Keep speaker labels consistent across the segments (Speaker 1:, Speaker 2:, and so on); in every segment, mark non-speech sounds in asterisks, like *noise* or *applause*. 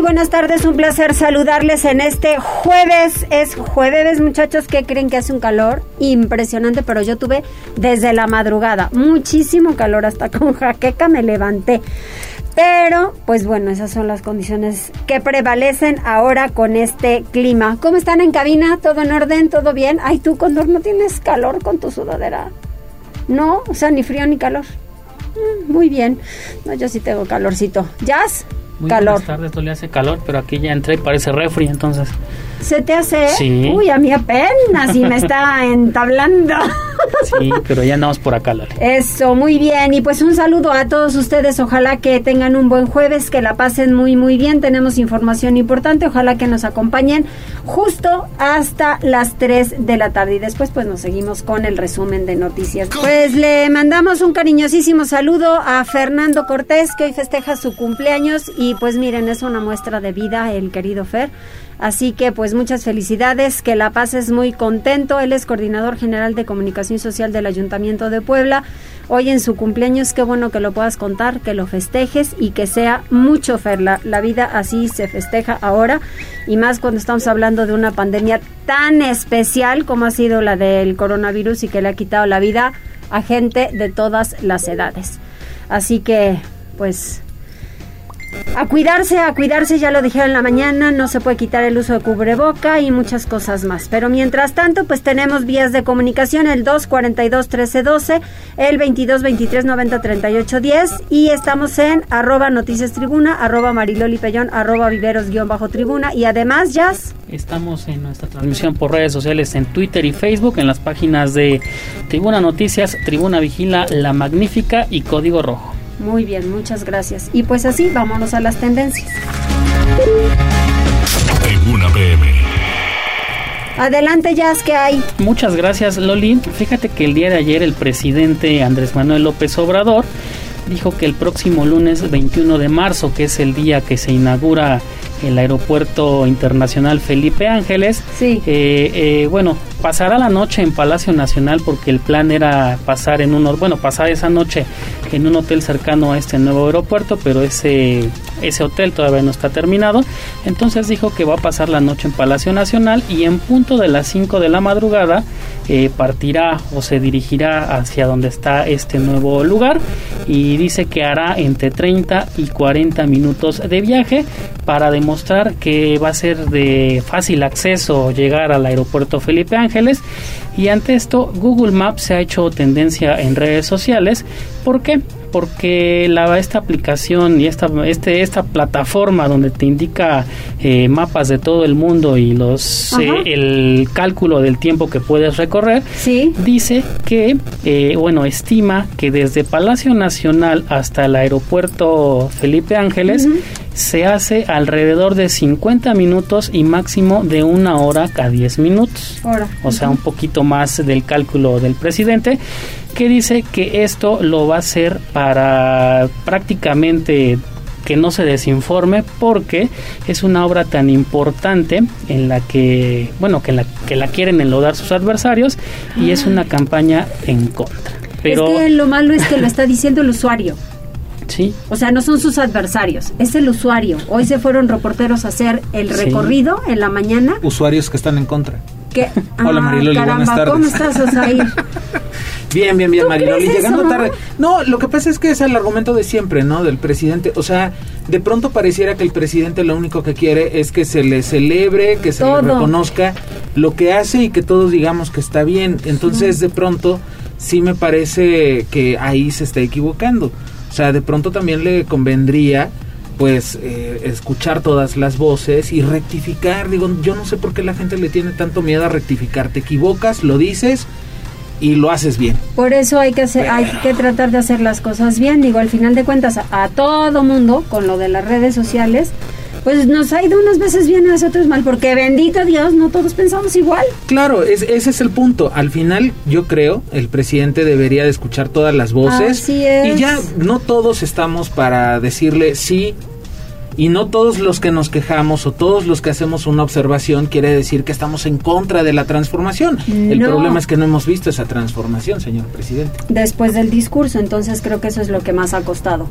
Speaker 1: Buenas tardes, un placer saludarles en este jueves. Es jueves, muchachos, que creen que hace un calor impresionante, pero yo tuve desde la madrugada muchísimo calor, hasta *laughs* con jaqueca me levanté. Pero, pues bueno, esas son las condiciones que prevalecen ahora con este clima. ¿Cómo están en cabina? ¿Todo en orden? ¿Todo bien? Ay, tú, Condor, ¿no tienes calor con tu sudadera? No, o sea, ni frío ni calor. Mm, muy bien. No, yo sí tengo calorcito. ¿Jazz?
Speaker 2: Muy
Speaker 1: calor.
Speaker 2: buenas tardes, todavía hace calor, pero aquí ya entré y parece refri, entonces.
Speaker 1: ¿Se te hace?
Speaker 2: Sí.
Speaker 1: Uy, a mí apenas y me está *laughs* entablando.
Speaker 2: Sí, pero ya andamos por acá, Lali.
Speaker 1: Eso, muy bien. Y pues un saludo a todos ustedes. Ojalá que tengan un buen jueves, que la pasen muy, muy bien. Tenemos información importante. Ojalá que nos acompañen justo hasta las 3 de la tarde. Y después pues nos seguimos con el resumen de noticias. Pues le mandamos un cariñosísimo saludo a Fernando Cortés, que hoy festeja su cumpleaños. Y pues miren, es una muestra de vida el querido Fer. Así que pues muchas felicidades, que la pases muy contento. Él es coordinador general de comunicación social del Ayuntamiento de Puebla. Hoy en su cumpleaños, qué bueno que lo puedas contar, que lo festejes y que sea mucho Fer. La, la vida así se festeja ahora y más cuando estamos hablando de una pandemia tan especial como ha sido la del coronavirus y que le ha quitado la vida a gente de todas las edades. Así que pues a cuidarse, a cuidarse, ya lo dijeron en la mañana, no se puede quitar el uso de cubreboca y muchas cosas más. Pero mientras tanto, pues tenemos vías de comunicación, el 242-1312, el 22-23-90-38-10 y estamos en arroba noticias tribuna, arroba mariloli pellón, arroba viveros guion bajo tribuna y además, Jazz.
Speaker 2: Estamos en nuestra transmisión por redes sociales en Twitter y Facebook, en las páginas de Tribuna Noticias, Tribuna Vigila, La Magnífica y Código Rojo.
Speaker 1: Muy bien, muchas gracias. Y pues así, vámonos a las tendencias.
Speaker 3: Tribuna PM.
Speaker 1: Adelante, Jazz, ¿qué hay?
Speaker 2: Muchas gracias, Loli. Fíjate que el día de ayer el presidente Andrés Manuel López Obrador dijo que el próximo lunes 21 de marzo, que es el día que se inaugura el aeropuerto internacional Felipe Ángeles,
Speaker 1: Sí.
Speaker 2: eh, eh, bueno, pasará la noche en Palacio Nacional porque el plan era pasar en un, bueno, pasar esa noche en un hotel cercano a este nuevo aeropuerto, pero ese ese hotel todavía no está terminado. Entonces dijo que va a pasar la noche en Palacio Nacional y en punto de las 5 de la madrugada eh, partirá o se dirigirá hacia donde está este nuevo lugar y dice que hará entre 30 y 40 minutos de viaje para demostrar que va a ser de fácil acceso llegar al aeropuerto Felipe Ángeles y ante esto Google Maps se ha hecho tendencia en redes sociales. ¿Por qué? Porque la, esta aplicación y esta, este, esta plataforma donde te indica eh, mapas de todo el mundo y los eh, el cálculo del tiempo que puedes recorrer,
Speaker 1: Sí.
Speaker 2: dice que, eh, bueno, estima que desde Palacio Nacional hasta el aeropuerto Felipe Ángeles se hace alrededor de 50 minutos y máximo de una hora cada 10 minutos. O sea, un poquito más del cálculo del presidente, que dice que esto lo va a hacer para prácticamente que no se desinforme porque es una obra tan importante en la que, bueno, que la, que la quieren enlodar sus adversarios y es una campaña en contra. Pero,
Speaker 1: Es que lo malo es que lo está diciendo el usuario.
Speaker 2: sí,
Speaker 1: O sea, no son sus adversarios, es el usuario. Hoy se fueron reporteros a hacer el
Speaker 2: Sí.
Speaker 1: recorrido en la mañana.
Speaker 4: usuarios que están en contra.
Speaker 1: Que,
Speaker 4: Hola,
Speaker 1: Ah,
Speaker 4: Mariloli,
Speaker 1: caramba,
Speaker 4: buenas tardes.
Speaker 1: ¿Cómo estás, Osair? *laughs*
Speaker 4: Bien, bien, bien,
Speaker 1: ¿Tú
Speaker 4: Mariloli. Llegando
Speaker 1: eso?
Speaker 4: tarde. No, lo que pasa es que es el argumento de siempre, ¿no? Del presidente. O sea, de pronto pareciera que el presidente lo único que quiere es que se le celebre, que se
Speaker 1: Todo.
Speaker 4: le reconozca lo que hace y que todos digamos que está bien. Entonces, de pronto, sí me parece que ahí se está equivocando. O sea, de pronto también le convendría pues eh, escuchar todas las voces y rectificar. Digo, yo no sé por qué la gente le tiene tanto miedo a rectificar. Te equivocas, lo dices y lo haces bien.
Speaker 1: Por eso hay que hacer, hay que tratar de hacer las cosas bien. Digo, al final de cuentas, a, a todo mundo, con lo de las redes sociales, pues nos ha ido unas veces bien y otras mal, porque bendito Dios, no todos pensamos igual.
Speaker 4: Claro, es, ese es el punto. Al final, yo creo, el presidente debería de escuchar todas las voces.
Speaker 1: Así es.
Speaker 4: Y ya no todos estamos para decirle sí y no todos los que nos quejamos o todos los que hacemos una observación quiere decir que estamos en contra de la transformación. El problema es que no hemos visto esa transformación, señor presidente.
Speaker 1: Después del discurso, entonces creo que eso es lo que más ha costado.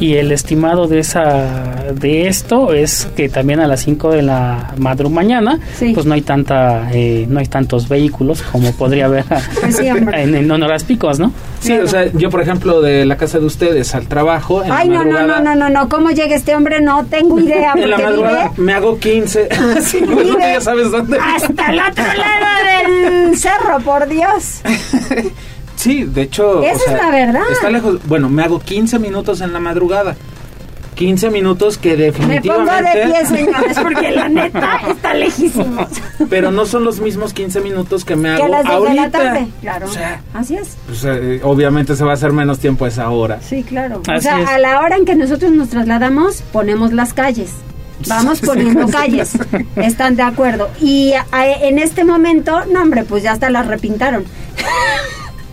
Speaker 2: Y el estimado de esa de esto es que también a las 5 de la madrugada mañana,
Speaker 1: Sí.
Speaker 2: pues no hay tanta eh, no hay tantos vehículos como podría haber *laughs*
Speaker 1: Pues sí,
Speaker 2: en, en horas picos, ¿no?
Speaker 4: Sí,
Speaker 1: Claro.
Speaker 4: o sea, yo por ejemplo de la casa de ustedes al trabajo en
Speaker 1: Ay, no, no, no, no, no, no, ¿cómo llega este hombre? No tengo idea,
Speaker 4: En la madrugada
Speaker 1: vive
Speaker 4: me hago 15. *laughs* sí, bueno,
Speaker 1: Vive
Speaker 4: ya sabes dónde.
Speaker 1: hasta el otro lado del cerro, por Dios.
Speaker 4: Sí, de hecho.
Speaker 1: Esa es la verdad.
Speaker 4: Está lejos. Bueno, me hago 15 minutos en la madrugada. 15 minutos que
Speaker 1: Me pongo
Speaker 4: definitivamente.
Speaker 1: de pie, señores, porque la neta está lejísimo.
Speaker 4: Pero no son los mismos 15 minutos que me hago
Speaker 1: Que a las 10
Speaker 4: ahorita.
Speaker 1: de la tarde. Claro.
Speaker 4: O sea,
Speaker 1: Así es.
Speaker 4: pues, eh, obviamente se va a hacer menos tiempo a esa hora.
Speaker 1: Sí, claro. o sea,
Speaker 2: es.
Speaker 1: a la hora en que nosotros nos trasladamos, ponemos las calles. Vamos poniendo *laughs* calles. Están de acuerdo. Y a- en este momento, no, hombre, pues ya hasta las repintaron.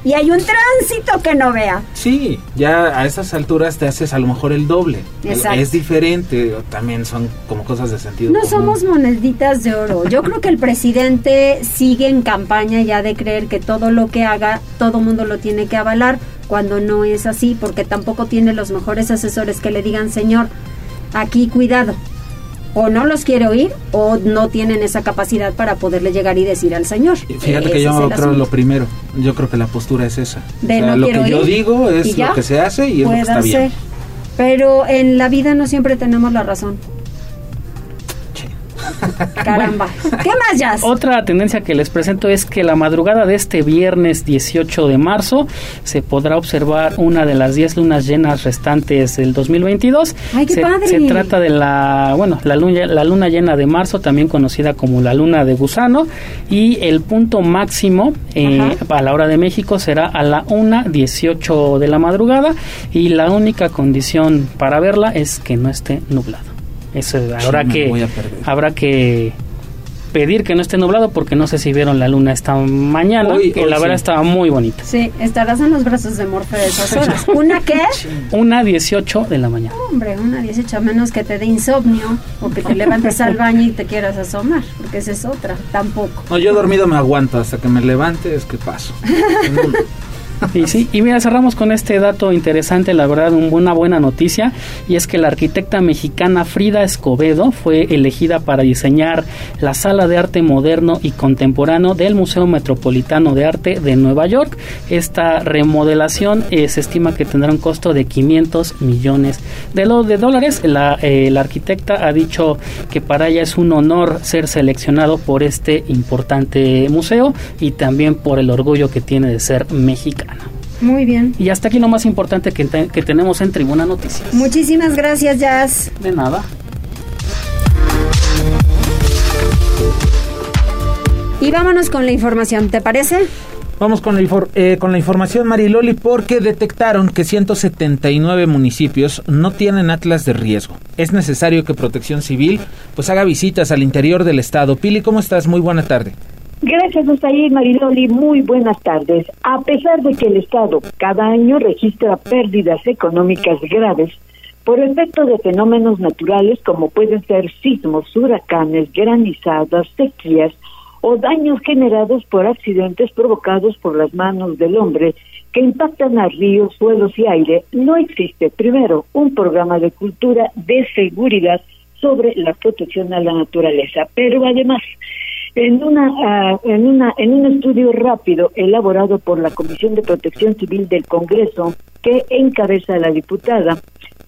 Speaker 1: Y hay un tránsito que no vea.
Speaker 4: Sí, ya a estas alturas te haces a lo mejor el doble.
Speaker 1: Exacto.
Speaker 4: Es diferente, también son como cosas de sentido.
Speaker 1: No
Speaker 4: común.
Speaker 1: somos moneditas de oro. Yo creo que el presidente sigue en campaña ya de creer que todo lo que haga, todo mundo lo tiene que avalar, cuando no es así, porque tampoco tiene los mejores asesores que le digan, señor, aquí cuidado. O no los quiere oír o no tienen esa capacidad para poderle llegar y decir al señor.
Speaker 4: Fíjate que yo creo lo primero. Yo creo que la postura es esa.
Speaker 1: De
Speaker 4: o sea,
Speaker 1: no
Speaker 4: lo que yo digo es lo que se hace y es lo que está bien.
Speaker 1: ser. Pero en la vida no siempre tenemos la razón. Caramba. *laughs* ¿Qué más, Jazz?
Speaker 2: Otra tendencia que les presento es que la madrugada de este viernes 18 de marzo se podrá observar una de las 10 lunas llenas restantes del 2022.
Speaker 1: Ay, qué
Speaker 2: se,
Speaker 1: padre.
Speaker 2: se trata de la, bueno, la luna, la luna llena de marzo, también conocida como la luna de gusano, y el punto máximo eh, a la hora de México será a la 1.18 de la madrugada y la única condición para verla es que no esté nublado. Eso habrá
Speaker 4: me
Speaker 2: que habrá que pedir que no esté nublado porque no sé si vieron la luna esta mañana,
Speaker 4: Hoy-
Speaker 2: que
Speaker 4: hoy
Speaker 2: la verdad
Speaker 4: sí.
Speaker 2: estaba muy bonita.
Speaker 1: Sí, estarás en los brazos de Morfe de esas horas. *laughs* ¿Una qué?
Speaker 2: Una 18 de la mañana.
Speaker 1: Hombre, una 18 a menos que te dé insomnio o que te levantes al baño y te quieras asomar, porque esa es otra, tampoco.
Speaker 4: No, yo dormido me aguanto hasta que me levante, es que paso. *laughs* *laughs*
Speaker 2: Y sí, y mira, cerramos con este dato interesante, la verdad, un- una buena noticia, y es que la arquitecta mexicana Frida Escobedo fue elegida para diseñar la sala de arte moderno y contemporáneo del Museo Metropolitano de Arte de Nueva York. Esta remodelación eh, se estima que tendrá un costo de 500 millones de, lo- de dólares. La, eh, la arquitecta ha dicho que para ella es un honor ser seleccionado por este importante museo y también por el orgullo que tiene de ser mexicana.
Speaker 1: Muy bien.
Speaker 2: Y hasta aquí lo más importante que, te- que tenemos en Tribuna Noticias.
Speaker 1: Muchísimas gracias, Jazz.
Speaker 2: De nada.
Speaker 1: Y vámonos con la información, ¿te parece?
Speaker 4: Vamos con la, infor- eh, con la información, Mariloli, porque detectaron que 179 municipios no tienen atlas de riesgo. Es necesario que Protección Civil pues haga visitas al interior del estado. Pili, ¿cómo estás? Muy buena tarde.
Speaker 5: Gracias, Osair Mariloli. Muy buenas tardes. A pesar de que el Estado cada año registra pérdidas económicas graves por efecto de fenómenos naturales como pueden ser sismos, huracanes, granizadas, sequías o daños generados por accidentes provocados por las manos del hombre que impactan a ríos, suelos y aire, no existe, primero, un programa de cultura de seguridad sobre la protección a la naturaleza, pero además en una ah, en una en un estudio rápido elaborado por la Comisión de Protección Civil del Congreso que encabeza la diputada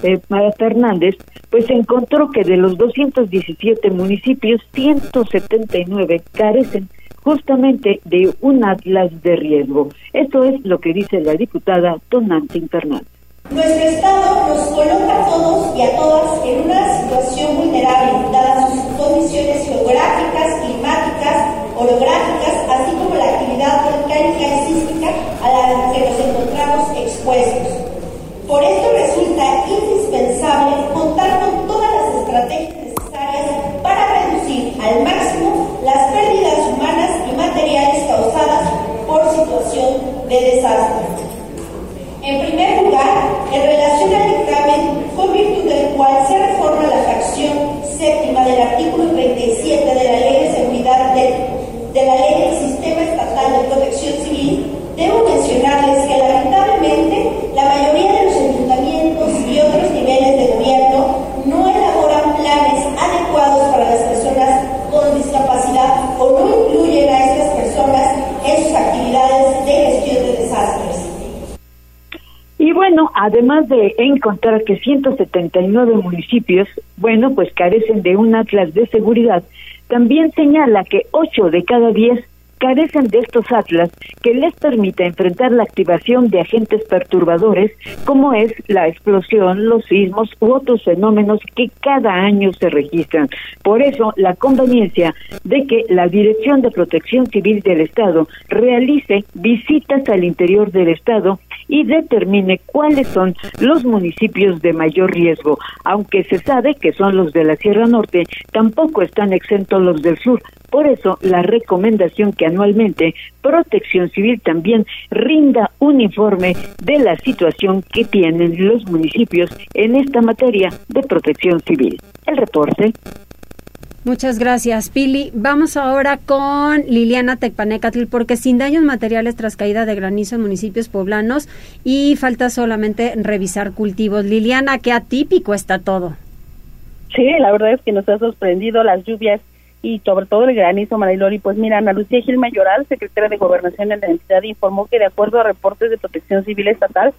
Speaker 5: eh, Mara Fernández, pues encontró que de los 217 municipios 179 carecen justamente de un atlas de riesgo. Esto es lo que dice la diputada Tonantin Fernández.
Speaker 6: Nuestro Estado nos coloca a todos y a todas en una situación vulnerable, dadas sus condiciones geográficas, orográficas, así como la actividad volcánica y sísmica a la que nos encontramos expuestos. Por esto resulta indispensable contar con todas las estrategias necesarias para reducir al máximo las pérdidas humanas y materiales causadas por situación de desastre. En primer lugar, en relación al dictamen, con virtud del cual se reforma la fracción séptima del artículo 37 de la Ley de de, de la ley del sistema estatal de protección civil, debo mencionarles que lamentablemente la mayoría de los
Speaker 5: además de encontrar que 179 municipios, bueno, pues carecen de un atlas de seguridad, también señala que 8 de cada 10 carecen de estos atlas que les permita enfrentar la activación de agentes perturbadores como es la explosión, los sismos u otros fenómenos que cada año se registran. Por eso, la conveniencia de que la Dirección de Protección Civil del Estado realice visitas al interior del Estado y determine cuáles son los municipios de mayor riesgo. Aunque se sabe que son los de la Sierra Norte, tampoco están exentos los del sur. Por eso, la recomendación que anualmente Protección Civil también rinda un informe de la situación que tienen los municipios en esta materia de protección civil. El reporte.
Speaker 1: Muchas gracias, Pili. Vamos ahora con Liliana Tecpanecatl, porque sin daños materiales tras caída de granizo en municipios poblanos y falta solamente revisar cultivos. Liliana, qué atípico está todo.
Speaker 7: Sí, la verdad es que nos ha sorprendido las lluvias y sobre todo el granizo, Marilori. Pues mira, Ana Lucía Gil Mayoral, secretaria de Gobernación de la entidad, informó que de acuerdo a reportes de protección civil estatal,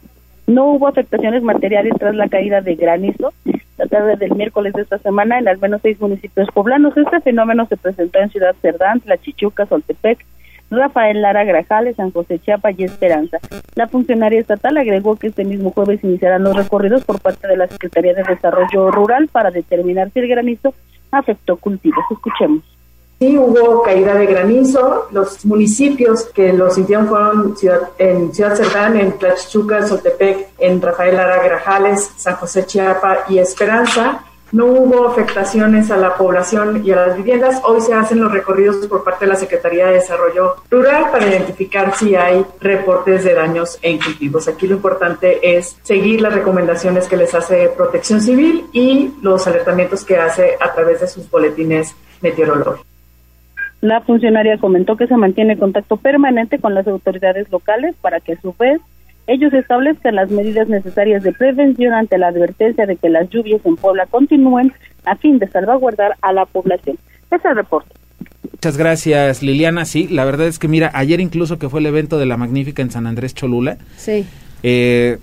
Speaker 7: no hubo afectaciones materiales tras la caída de granizo la tarde del miércoles de esta semana en al menos seis municipios poblanos. Este fenómeno se presentó en Ciudad Cerdán, La Chichuca, Soltepec, Rafael Lara Grajales, San José Chiapa y Esperanza. La funcionaria estatal agregó que este mismo jueves iniciarán los recorridos por parte de la Secretaría de Desarrollo Rural para determinar si el granizo afectó cultivos. Escuchemos.
Speaker 8: Sí, hubo caída de granizo. Los municipios que lo sintieron fueron en Ciudad Cerdán, en Tlachichuca, Soltepec, en Rafael Lara Grajales, San José Chiapa y Esperanza. No hubo afectaciones a la población y a las viviendas. Hoy se hacen los recorridos por parte de la Secretaría de Desarrollo Rural para identificar si hay reportes de daños en cultivos. Aquí lo importante es seguir las recomendaciones que les hace Protección Civil y los alertamientos que hace a través de sus boletines meteorológicos.
Speaker 7: La funcionaria comentó que se mantiene contacto permanente con las autoridades locales para que a su vez ellos establezcan las medidas necesarias de prevención ante la advertencia de que las lluvias en Puebla continúen a fin de salvaguardar a la población. Ese es el reporte.
Speaker 4: Muchas gracias, Liliana. Sí, la verdad es que mira, ayer incluso que fue el evento de la Magnífica en San Andrés Cholula,
Speaker 1: sí.
Speaker 4: Eh,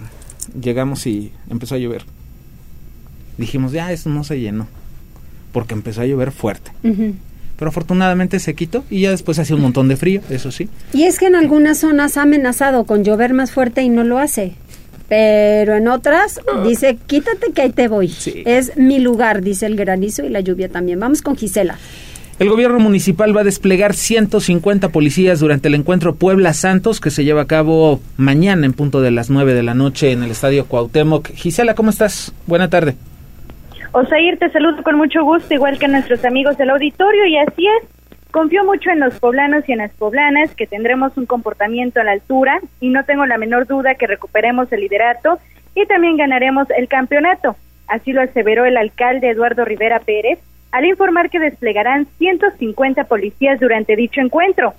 Speaker 4: llegamos y empezó a llover. Dijimos, ya, esto no se llenó, porque empezó a llover fuerte pero afortunadamente se quitó y ya después hacía un montón de frío, eso sí.
Speaker 1: Y es que en algunas zonas ha amenazado con llover más fuerte y no lo hace. Pero en otras dice, quítate que ahí te voy. Es mi lugar, dice el granizo y la lluvia también. Vamos con Gisela.
Speaker 4: El gobierno municipal va a desplegar 150 policías durante el encuentro Puebla Santos que se lleva a cabo mañana en punto de las 9 de la noche en el Estadio Cuauhtémoc. Gisela, ¿cómo estás? Buena tarde.
Speaker 9: Osair, te saludo con mucho gusto, igual que nuestros amigos del auditorio, y así es. Confío mucho en los poblanos y en las poblanas que tendremos un comportamiento a la altura y no tengo la menor duda que recuperemos el liderato y también ganaremos el campeonato. Así lo aseveró el alcalde Eduardo Rivera Pérez al informar que desplegarán 150 policías durante dicho encuentro.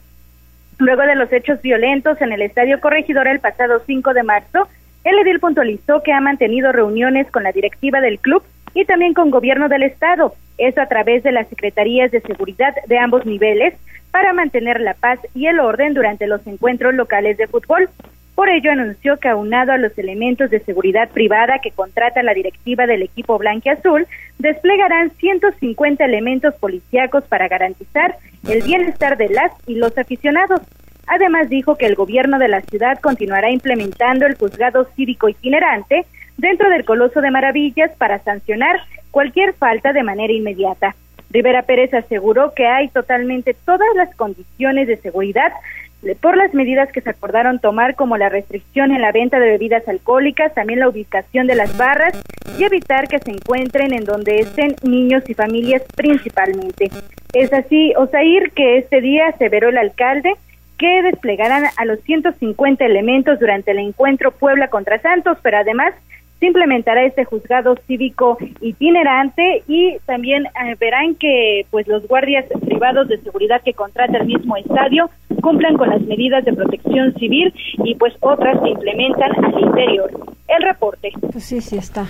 Speaker 9: Luego de los hechos violentos en el Estadio Corregidor el pasado 5 de marzo, el edil puntualizó que ha mantenido reuniones con la directiva del club y también con gobierno del estado, eso a través de las secretarías de seguridad de ambos niveles para mantener la paz y el orden durante los encuentros locales de fútbol. Por ello anunció que aunado a los elementos de seguridad privada que contrata la directiva del equipo blanquiazul, desplegarán 150 elementos policíacos para garantizar el bienestar de las y los aficionados. Además dijo que el gobierno de la ciudad continuará implementando el juzgado cívico itinerante dentro del Coloso de Maravillas para sancionar cualquier falta de manera inmediata. Rivera Pérez aseguró que hay totalmente todas las condiciones de seguridad por las medidas que se acordaron tomar como la restricción en la venta de bebidas alcohólicas, también la ubicación de las barras y evitar que se encuentren en donde estén niños y familias principalmente. Es así, Osair, que este día aseveró el alcalde que desplegarán a los 150 elementos durante el encuentro Puebla contra Santos, pero además se implementará este juzgado cívico itinerante y también eh, verán que pues los guardias privados de seguridad que contrata el mismo estadio cumplan con las medidas de protección civil y pues otras se implementan al interior. El reporte.
Speaker 1: Pues sí, sí está.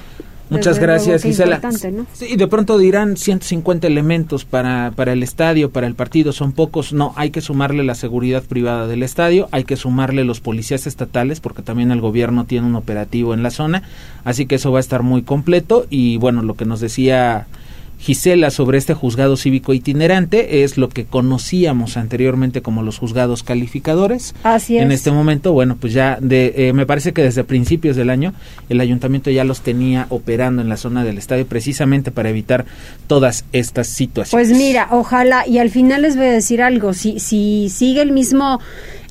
Speaker 4: Muchas
Speaker 1: Desde
Speaker 4: gracias, Gisela.
Speaker 1: importante, ¿no?
Speaker 4: Sí, de pronto dirán 150 elementos para, para el estadio, para el partido, son pocos. No, hay que sumarle la seguridad privada del estadio, hay que sumarle los policías estatales, porque también el gobierno tiene un operativo en la zona, así que eso va a estar muy completo. Y bueno, lo que nos decía Gisela sobre este juzgado cívico itinerante es lo que conocíamos anteriormente como los juzgados calificadores.
Speaker 1: Así es.
Speaker 4: En este momento, bueno, pues ya de, eh, me parece que desde principios del año el ayuntamiento ya los tenía operando en la zona del estadio precisamente para evitar todas estas situaciones.
Speaker 1: Pues mira, ojalá, y al final les voy a decir algo, si, si sigue el mismo,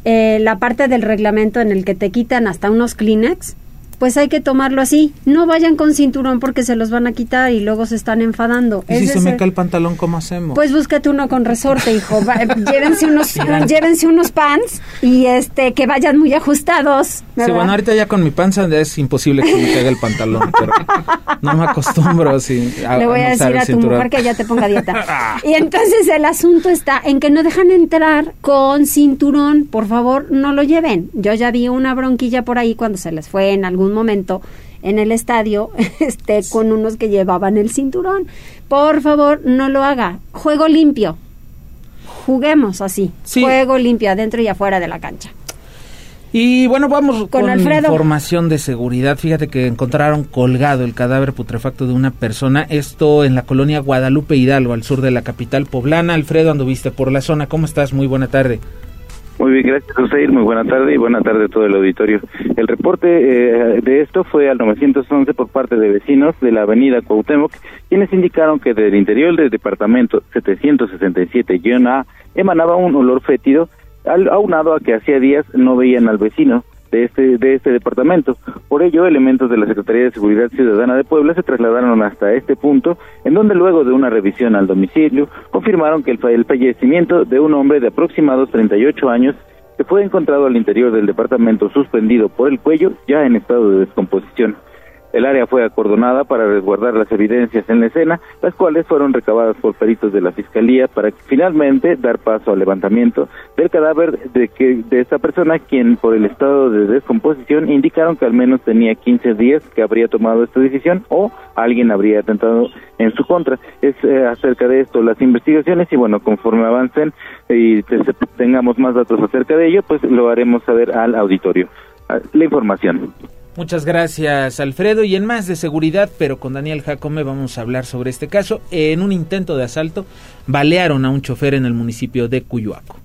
Speaker 1: eh, la parte del reglamento en el que te quitan hasta unos Kleenex, pues hay que tomarlo así. No vayan con cinturón porque se los van a quitar y luego se están enfadando.
Speaker 4: ¿Y si se me cae el pantalón, ¿cómo hacemos?
Speaker 1: Pues búscate uno con resorte, hijo. Va- *laughs* llévense unos, llévense unos pants y este que vayan muy ajustados.
Speaker 4: Sí,
Speaker 1: ¿verdad?
Speaker 4: bueno, ahorita ya con mi panza es imposible que me caiga el pantalón, pero no me acostumbro sí, a,
Speaker 1: Le voy
Speaker 4: a
Speaker 1: decir a tu
Speaker 4: cinturón.
Speaker 1: mujer que ya te ponga dieta. *laughs* y entonces el asunto está en que no dejan entrar con cinturón. Por favor, no lo lleven. Yo ya vi una bronquilla por ahí cuando se les fue en algún momento en el estadio *laughs* este con unos que llevaban el cinturón. Por favor, no lo haga. Juego limpio. Juguemos así.
Speaker 4: Sí.
Speaker 1: Juego limpio adentro y afuera de la cancha.
Speaker 4: Y bueno, vamos con,
Speaker 1: Alfredo.
Speaker 4: información de seguridad. Fíjate que encontraron colgado el cadáver putrefacto de una persona. Esto en la colonia Guadalupe Hidalgo, al sur de la capital poblana. Alfredo, anduviste por la zona. ¿Cómo estás? Muy buena tarde.
Speaker 10: Muy bien, gracias, Oseir. Muy buena tarde y buena tarde a todo el auditorio. El reporte eh, de esto fue al 911 por parte de vecinos de la avenida Cuauhtémoc, quienes indicaron que del interior del departamento 767-A emanaba un olor fétido, aunado a que hacía días no veían al vecino de este de este departamento. Por ello, elementos de la Secretaría de Seguridad Ciudadana de Puebla se trasladaron hasta este punto, en donde luego de una revisión al domicilio, confirmaron que el, el fallecimiento de un hombre de aproximados 38 años que fue encontrado al interior del departamento suspendido por el cuello, ya en estado de descomposición. El área fue acordonada para resguardar las evidencias en la escena, las cuales fueron recabadas por peritos de la Fiscalía para finalmente dar paso al levantamiento del cadáver de, que, de esta persona, quien por el estado de descomposición indicaron que al menos tenía 15 días que habría tomado esta decisión o alguien habría atentado en su contra. Es eh, acerca de esto las investigaciones y bueno, conforme avancen y te- tengamos más datos acerca de ello, pues lo haremos saber al auditorio. Ah, La información.
Speaker 4: Muchas gracias, Alfredo. Y en más de seguridad, pero con Daniel Jacome vamos a hablar sobre este caso. En un intento de asalto, balearon a un chofer en el municipio de Cuyuaco.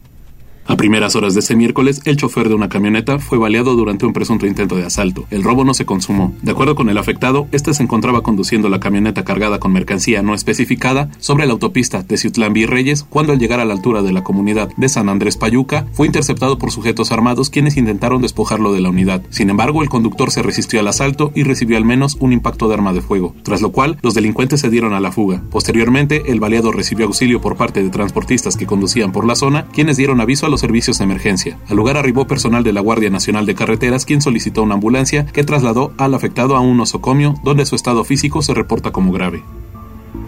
Speaker 11: A primeras horas de este miércoles, el chofer de una camioneta fue baleado durante un presunto intento de asalto. El robo no se consumó. De acuerdo con el afectado, este se encontraba conduciendo la camioneta cargada con mercancía no especificada sobre la autopista de Ciutlán Virreyes cuando al llegar a la altura de la comunidad de San Andrés Payuca fue interceptado por sujetos armados quienes intentaron despojarlo de la unidad. Sin embargo, el conductor se resistió al asalto y recibió al menos un impacto de arma de fuego, tras lo cual los delincuentes se dieron a la fuga. Posteriormente, el baleado recibió auxilio por parte de transportistas que conducían por la zona, quienes dieron aviso a los servicios de emergencia. Al lugar arribó personal de la Guardia Nacional de Carreteras, quien solicitó una ambulancia que trasladó al afectado a un nosocomio, donde su estado físico se reporta como grave.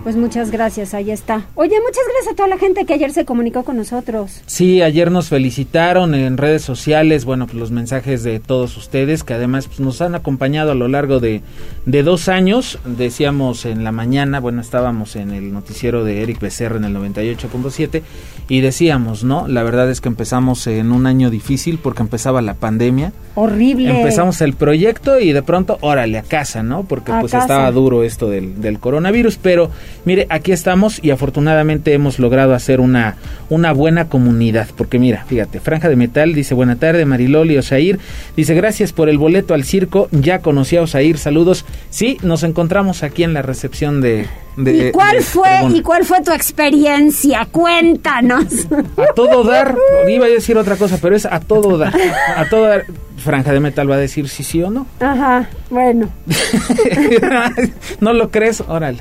Speaker 1: Pues muchas gracias, ahí está. Oye, muchas gracias a toda la gente que ayer se comunicó con nosotros.
Speaker 4: Sí, ayer nos felicitaron en redes sociales, bueno, pues los mensajes de todos ustedes, que además pues, nos han acompañado a lo largo de, de dos años. Decíamos en la mañana, bueno, estábamos en el noticiero de Eric Becerra en el 98.7 y decíamos, ¿no? La verdad es que empezamos en un año difícil porque empezaba la pandemia.
Speaker 1: Horrible.
Speaker 4: Empezamos el proyecto y de pronto, órale, a casa, ¿no? Porque
Speaker 1: A
Speaker 4: pues
Speaker 1: casa.
Speaker 4: estaba duro esto del, del coronavirus, pero mire, aquí estamos y afortunadamente hemos logrado hacer una, una buena comunidad, porque mira, fíjate, Franja de Metal dice buena tarde, Mariloli Osair, dice gracias por el boleto al circo, ya conocí a Osair, saludos, sí, nos encontramos aquí en la recepción de... de
Speaker 1: ¿Y cuál
Speaker 4: de
Speaker 1: fue y cuál fue tu experiencia? Cuéntanos.
Speaker 4: A todo *laughs* dar, iba a decir otra cosa, pero es a todo dar, a todo dar. Franja de Metal va a decir si sí o no.
Speaker 1: Ajá, bueno. *laughs* *laughs*
Speaker 4: ¿No lo crees? Órale.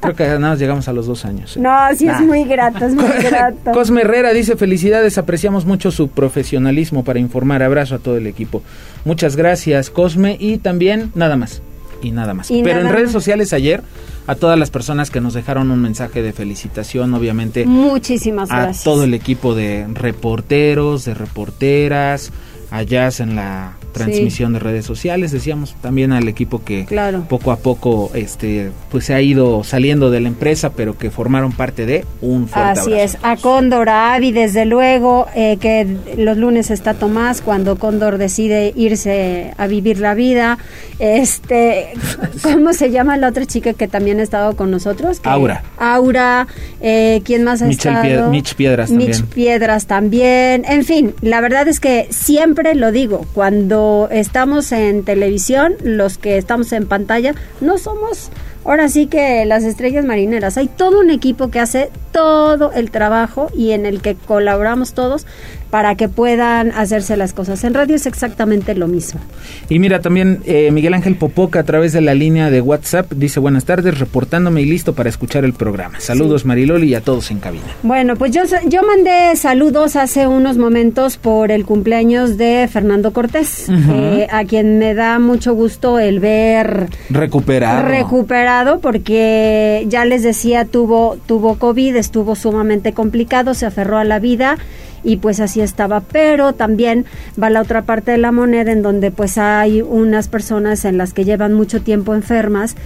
Speaker 4: Creo que nada más llegamos a los dos años. ¿eh?
Speaker 1: No, sí es muy grato, es muy *laughs* grato.
Speaker 4: Cosme Herrera dice felicidades, apreciamos mucho su profesionalismo para informar. Abrazo a todo el equipo. Muchas gracias, Cosme. Y también nada más. Y nada más.
Speaker 1: Y
Speaker 4: Pero en redes
Speaker 1: más.
Speaker 4: sociales ayer, a todas las personas que nos dejaron un mensaje de felicitación, obviamente
Speaker 1: Muchísimas
Speaker 4: a
Speaker 1: gracias.
Speaker 4: todo el equipo de reporteros, de reporteras, a Jazz en la transmisión de redes sociales. Decíamos también al equipo que
Speaker 1: Claro.
Speaker 4: poco a poco este pues se ha ido saliendo de la empresa, pero que formaron parte de un fuerte
Speaker 1: Así
Speaker 4: abrazo.
Speaker 1: es, a Cóndor, a Avi, desde luego, eh, que los lunes está Tomás cuando Cóndor decide irse a vivir la vida. Este, *laughs* ¿cómo se llama la otra chica que también ha estado con nosotros? Que-
Speaker 4: Aura.
Speaker 1: Aura, eh, ¿quién más ha
Speaker 4: Michelle
Speaker 1: estado?
Speaker 4: Pie- Mitch Piedras
Speaker 1: Mitch
Speaker 4: también.
Speaker 1: Piedras también. En fin, la verdad es que siempre lo digo, cuando estamos en televisión, los que estamos en pantalla, no somos ahora sí que las estrellas marineras. Hay todo un equipo que hace todo el trabajo y en el que colaboramos todos para que puedan hacerse las cosas. En radio es exactamente lo mismo.
Speaker 4: Y mira, también eh, Miguel Ángel Popoca a través de la línea de WhatsApp dice buenas tardes, reportándome y listo para escuchar el programa. Saludos Mariloli y a todos en cabina.
Speaker 1: Bueno, pues yo, yo mandé saludos hace unos momentos por el cumpleaños de Fernando Cortés, eh, a quien me da mucho gusto el ver
Speaker 4: Recuperado.
Speaker 1: recuperado porque ya les decía tuvo tuvo covid estuvo sumamente complicado se aferró a la vida y pues así estaba. Pero también va la otra parte de la moneda en donde pues hay unas personas en las que llevan mucho tiempo enfermas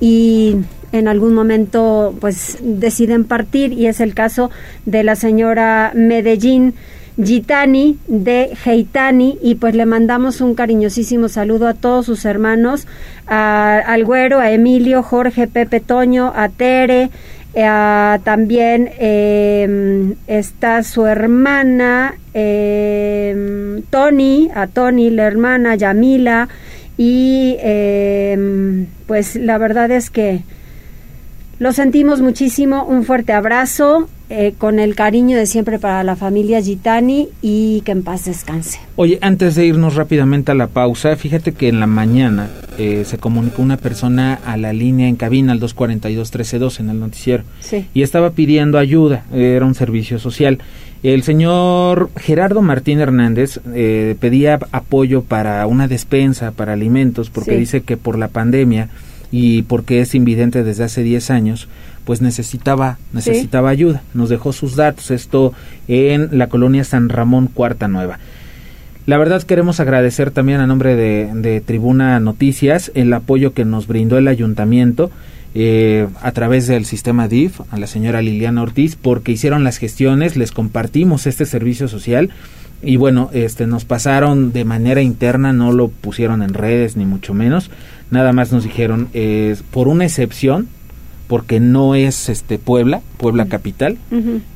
Speaker 1: y en algún momento pues deciden partir. Y es el caso de la señora Medellín Gitani de Geitani. Y pues le mandamos un cariñosísimo saludo a todos sus hermanos, a, al güero, a Emilio, Jorge, Pepe Toño, a Tere, eh, también eh, está su hermana eh, Tony, a Tony, la hermana Yamila y eh, pues la verdad es que lo sentimos muchísimo, un fuerte abrazo, eh, con el cariño de siempre para la familia Gitani y que en paz descanse.
Speaker 4: Oye, antes de irnos rápidamente a la pausa, fíjate que en la mañana eh, se comunicó una persona a la línea en cabina al 242-1312 en el noticiero
Speaker 1: Sí.
Speaker 4: y estaba pidiendo ayuda, eh, era un servicio social. El señor Gerardo Martín Hernández eh, pedía apoyo para una despensa, para alimentos, porque
Speaker 1: Sí.
Speaker 4: dice que por la pandemia y porque es invidente desde hace 10 años, pues necesitaba necesitaba ayuda. Nos dejó sus datos, esto en la colonia San Ramón Cuarta Nueva. La verdad queremos agradecer también a nombre de, de Tribuna Noticias el apoyo que nos brindó el ayuntamiento eh, a través del sistema DIF, a la señora Liliana Ortiz, porque hicieron las gestiones, les compartimos este servicio social y bueno, este nos pasaron de manera interna, no lo pusieron en redes ni mucho menos, nada más nos dijeron eh, por una excepción, porque no es este Puebla, Puebla capital,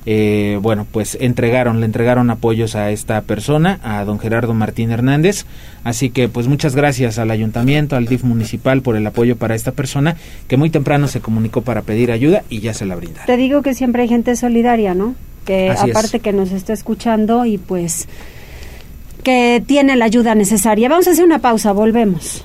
Speaker 4: eh, bueno, pues entregaron, le entregaron apoyos a esta persona, a don Gerardo Martín Hernández. Así que, pues muchas gracias al ayuntamiento, al DIF municipal por el apoyo para esta persona que muy temprano se comunicó para pedir ayuda y ya se la brindaron.
Speaker 1: Te digo que siempre hay gente solidaria, ¿no? Que
Speaker 4: Así es.
Speaker 1: aparte que nos está escuchando y pues que tiene la ayuda necesaria. Vamos a hacer una pausa, volvemos.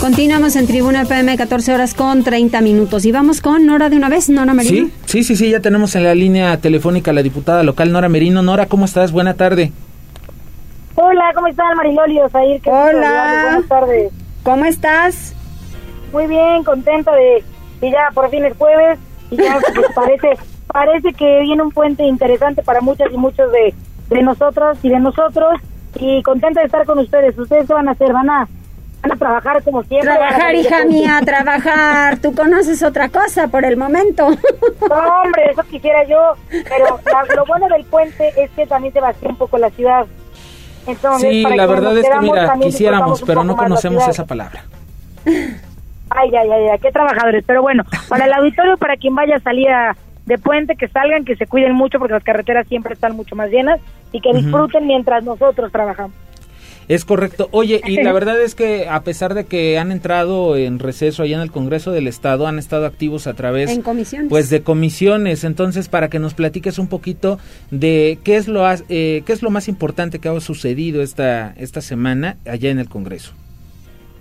Speaker 1: Continuamos en Tribuna PM, 14 horas con 30 minutos. Y vamos con Nora de una vez, Nora Merino.
Speaker 4: Sí, sí, sí, sí, ya tenemos en la línea telefónica a la diputada local Nora Merino. Nora, ¿cómo estás? Buena tarde.
Speaker 12: Hola, ¿cómo están Mariloli Osair?
Speaker 1: Hola.
Speaker 12: Buenas tardes.
Speaker 1: ¿Cómo estás?
Speaker 12: Muy bien, contenta de que ya por fin es jueves y ya pues, *laughs* parece parece que viene un puente interesante para muchas y muchos de, de nosotros y de nosotros y contenta de estar con ustedes. ¿Ustedes qué van a hacer? ¿Van a, a trabajar como siempre? ¿Van
Speaker 1: Trabajar, hija mía, trabajar. Tú conoces otra cosa por el momento.
Speaker 12: No, hombre, eso quisiera yo, pero la- lo bueno del puente es que también se vacía un poco la ciudad. Entonces,
Speaker 4: Sí,
Speaker 12: para
Speaker 4: la verdad es que mira, quisiéramos, pero no conocemos esa palabra.
Speaker 12: Ay, ay, ay, ay, qué trabajadores. Pero bueno, para el auditorio, para quien vaya a salir a- de puente, que salgan, que se cuiden mucho porque las carreteras siempre están mucho más llenas y que disfruten mientras nosotros trabajamos.
Speaker 4: Es correcto. Oye, y la verdad es que a pesar de que han entrado en receso allá en el Congreso del Estado, han estado activos a través
Speaker 1: En comisiones.
Speaker 4: pues de comisiones. Entonces, para que nos platiques un poquito de qué es lo eh, qué es lo más importante que ha sucedido esta esta semana allá en el Congreso.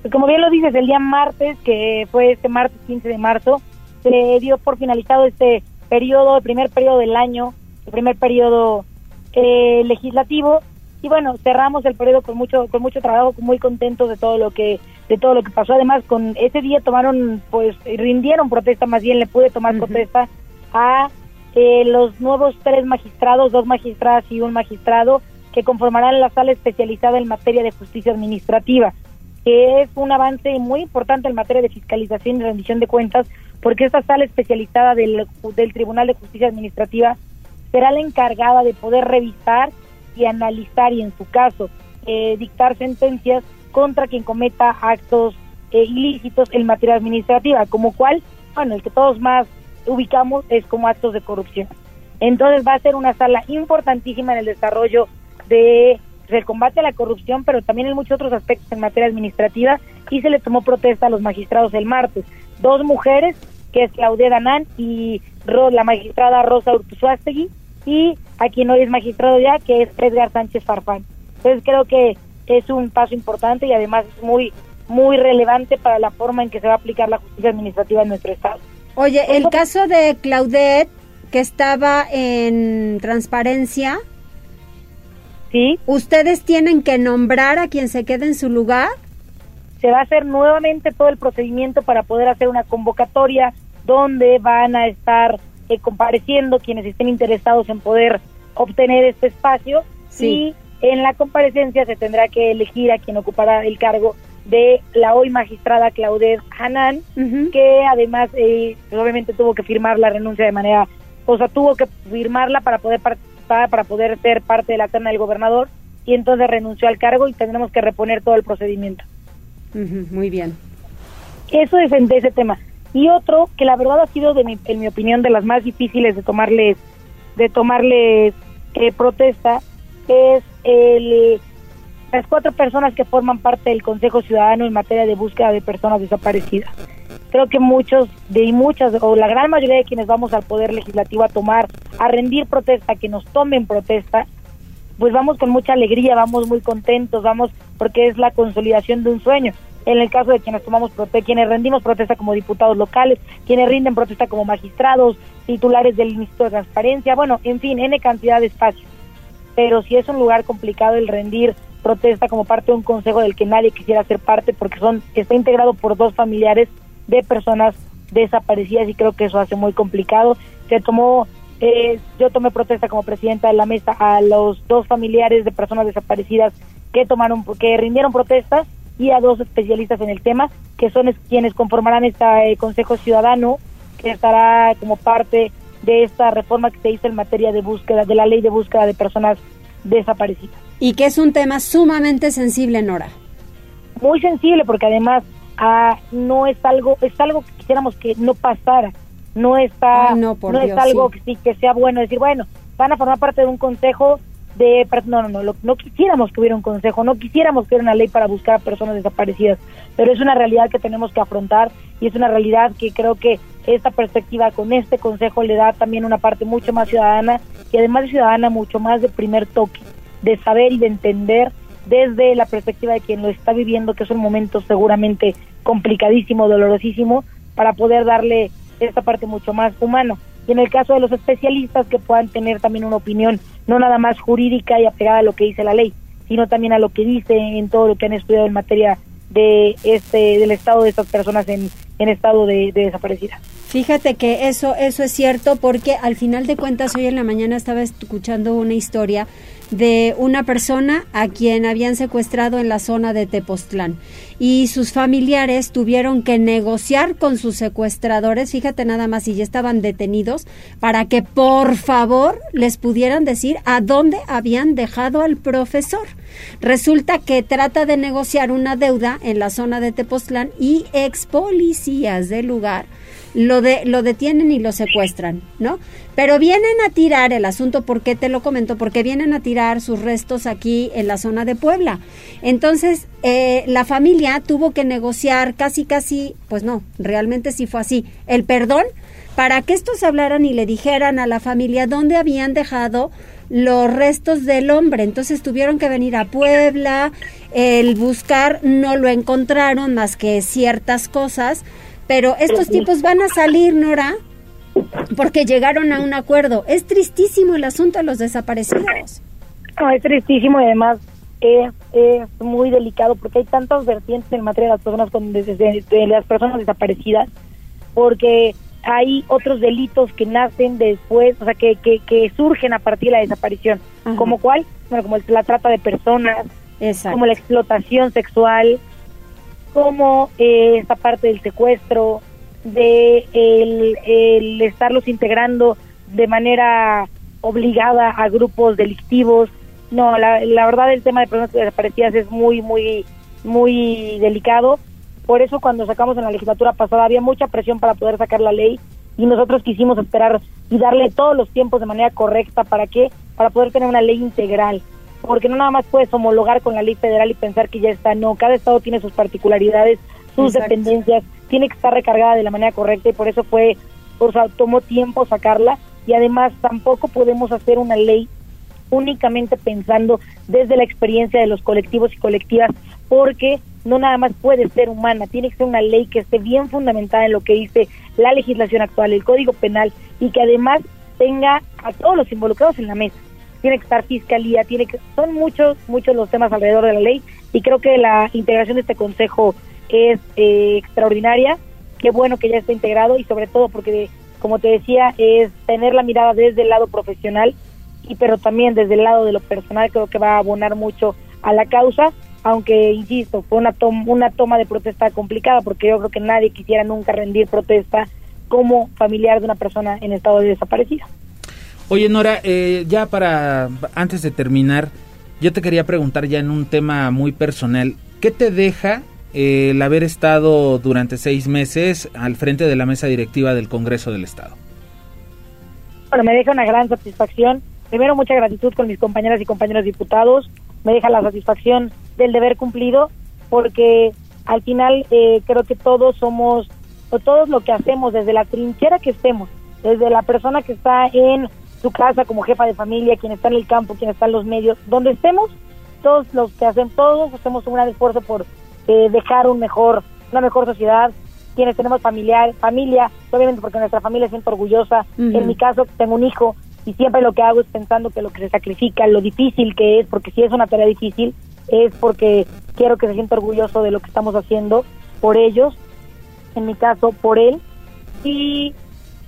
Speaker 12: Pues como bien lo dices, el día martes, que fue este martes 15 de marzo, se dio por finalizado este periodo, el primer periodo del año, el primer periodo eh, legislativo y bueno cerramos el periodo con mucho con mucho trabajo muy contentos de todo lo que de todo lo que pasó. Además con ese día tomaron pues rindieron protesta más bien le pude tomar protesta a eh, los nuevos tres magistrados dos magistradas y un magistrado que conformarán la sala especializada en materia de justicia administrativa que es un avance muy importante en materia de fiscalización y rendición de cuentas porque esta sala especializada del, del Tribunal de Justicia Administrativa será la encargada de poder revisar y analizar y en su caso eh, dictar sentencias contra quien cometa actos eh, ilícitos en materia administrativa, como cual, bueno, el que todos más ubicamos es como actos de corrupción. Entonces va a ser una sala importantísima en el desarrollo de del combate a la corrupción, pero también en muchos otros aspectos en materia administrativa y se le tomó protesta a los magistrados el martes. Dos mujeres, que es Claudia Danán y la magistrada Rosa Urtuzuastegui, y a quien hoy es magistrado ya, que es Edgar Sánchez Farfán. Entonces creo que es un paso importante y además es muy, muy relevante para la forma en que se va a aplicar la justicia administrativa en nuestro Estado.
Speaker 1: Oye, el caso de Claudette, que estaba en transparencia,
Speaker 12: ¿sí?
Speaker 1: ¿Ustedes tienen que nombrar a quien se quede en su lugar?
Speaker 12: Se va a hacer nuevamente todo el procedimiento para poder hacer una convocatoria donde van a estar eh, compareciendo quienes estén interesados en poder obtener este espacio y en la comparecencia se tendrá que elegir a quien ocupará el cargo de la hoy magistrada Claudette Hanan, que además eh, obviamente tuvo que firmar la renuncia de manera, o sea, tuvo que firmarla para poder participar, para poder ser parte de la terna del gobernador, y entonces renunció al cargo y tendremos que reponer todo el procedimiento.
Speaker 1: muy bien.
Speaker 12: Eso es de ese tema y otro que la verdad ha sido de mi, en mi opinión de las más difíciles de tomarles de tomarles eh, protesta es el las cuatro personas que forman parte del Consejo Ciudadano en materia de búsqueda de personas desaparecidas. Creo que muchos de muchas o la gran mayoría de quienes vamos al poder legislativo a tomar a rendir protesta, que nos tomen protesta, pues vamos con mucha alegría, vamos muy contentos, vamos porque es la consolidación de un sueño en el caso de quienes tomamos protesta, quienes rendimos protesta como diputados locales, quienes rinden protesta como magistrados, titulares del Instituto de Transparencia, bueno, en fin, N cantidad de espacios. Pero si es un lugar complicado el rendir protesta como parte de un consejo del que nadie quisiera ser parte porque son está integrado por dos familiares de personas desaparecidas y creo que eso hace muy complicado. Se tomó eh, yo tomé protesta como presidenta de la mesa a los dos familiares de personas desaparecidas que tomaron que rindieron protestas y a dos especialistas en el tema, que son quienes conformarán este Consejo Ciudadano, que estará como parte de esta reforma que se hizo en materia de búsqueda, de la ley de búsqueda de personas desaparecidas.
Speaker 1: Y que es un tema sumamente sensible, Nora.
Speaker 12: Muy sensible, porque además ah, no es algo, es algo que quisiéramos que no pasara. No está, no, es algo que sí que sea bueno decir, bueno, van a formar parte de un consejo de no no no no quisiéramos que hubiera un consejo no quisiéramos que hubiera una ley para buscar a personas desaparecidas pero es una realidad que tenemos que afrontar y es una realidad que creo que esta perspectiva con este consejo le da también una parte mucho más ciudadana y además de ciudadana mucho más de primer toque de saber y de entender desde la perspectiva de quien lo está viviendo que es un momento seguramente complicadísimo dolorosísimo para poder darle esta parte mucho más humano y en el caso de los especialistas que puedan tener también una opinión no nada más jurídica y apegada a lo que dice la ley, sino también a lo que dice en todo lo que han estudiado en materia de este del estado de estas personas en, en estado de, de desaparecida.
Speaker 1: Fíjate que eso eso es cierto porque al final de cuentas hoy en la mañana estaba escuchando una historia de una persona a quien habían secuestrado en la zona de Tepoztlán y sus familiares tuvieron que negociar con sus secuestradores, fíjate nada más si ya estaban detenidos, para que por favor les pudieran decir a dónde habían dejado al profesor. Resulta que trata de negociar una deuda en la zona de Tepoztlán y ex policías del lugar lo, de, lo detienen y lo secuestran, ¿no? Pero vienen a tirar el asunto, ¿por qué te lo comento? Porque vienen a tirar sus restos aquí en la zona de Puebla. Entonces, eh, la familia tuvo que negociar casi, casi, pues no, realmente sí fue así, el perdón para que estos hablaran y le dijeran a la familia dónde habían dejado los restos del hombre. Entonces tuvieron que venir a Puebla, el buscar no lo encontraron más que ciertas cosas Pero estos tipos van a salir, Nora, porque llegaron a un acuerdo. Es tristísimo el asunto de los desaparecidos.
Speaker 12: No, es tristísimo y además es, es muy delicado porque hay tantas vertientes en materia de las personas con de, de- de las personas desaparecidas porque hay otros delitos que nacen después, o sea, que, que, que surgen a partir de la desaparición. ¿Como cuál? Bueno, como el- la trata de personas, como la explotación sexual, como eh, esta parte del secuestro, de el, estarlos integrando de manera obligada a grupos delictivos. No, la, la verdad el tema de personas desaparecidas es muy, muy, muy delicado. Por eso cuando sacamos en la legislatura pasada había mucha presión para poder sacar la ley y nosotros quisimos esperar y darle todos los tiempos de manera correcta. ¿Para qué? Para poder tener una ley integral. Porque no nada más puedes homologar con la ley federal y pensar que ya está. No, cada estado tiene sus particularidades, sus
Speaker 1: Exacto.
Speaker 12: dependencias, tiene que estar recargada de la manera correcta y por eso fue, o sea, tomó tiempo sacarla y además tampoco podemos hacer una ley únicamente pensando desde la experiencia de los colectivos y colectivas, porque no nada más puede ser humana, tiene que ser una ley que esté bien fundamentada en lo que dice la legislación actual, el Código Penal, y que además tenga a todos los involucrados en la mesa. Tiene que estar fiscalía, tiene que son muchos, muchos los temas alrededor de la ley, y creo que la integración de este consejo es eh, extraordinaria. Qué bueno que ya está integrado y sobre todo porque, como te decía, es tener la mirada desde el lado profesional y pero también desde el lado de lo personal creo que va a abonar mucho a la causa, aunque insisto, fue una toma, una toma de protesta complicada porque yo creo que nadie quisiera nunca rendir protesta como familiar de una persona en estado de desaparecida.
Speaker 4: Oye, Nora, eh, ya para antes de terminar, yo te quería preguntar ya en un tema muy personal, ¿qué te deja eh, el haber estado durante seis meses al frente de la mesa directiva del Congreso del Estado?
Speaker 12: Bueno, me deja una gran satisfacción. Primero, mucha gratitud con mis compañeras y compañeros diputados. Me deja la satisfacción del deber cumplido, porque al final eh, creo que todos somos, o todos lo que hacemos, desde la trinchera que estemos, desde la persona que está en su casa como jefa de familia, quien está en el campo, quien está en los medios, donde estemos, todos los que hacen, todos hacemos un gran esfuerzo por eh, dejar un mejor, una mejor sociedad, quienes tenemos familiar, familia, obviamente porque nuestra familia se siente orgullosa. En mi caso, tengo un hijo y siempre lo que hago es pensando que lo que se sacrifica, lo difícil que es, porque si es una tarea difícil, es porque quiero que se sienta orgulloso de lo que estamos haciendo por ellos, en mi caso, por él. Y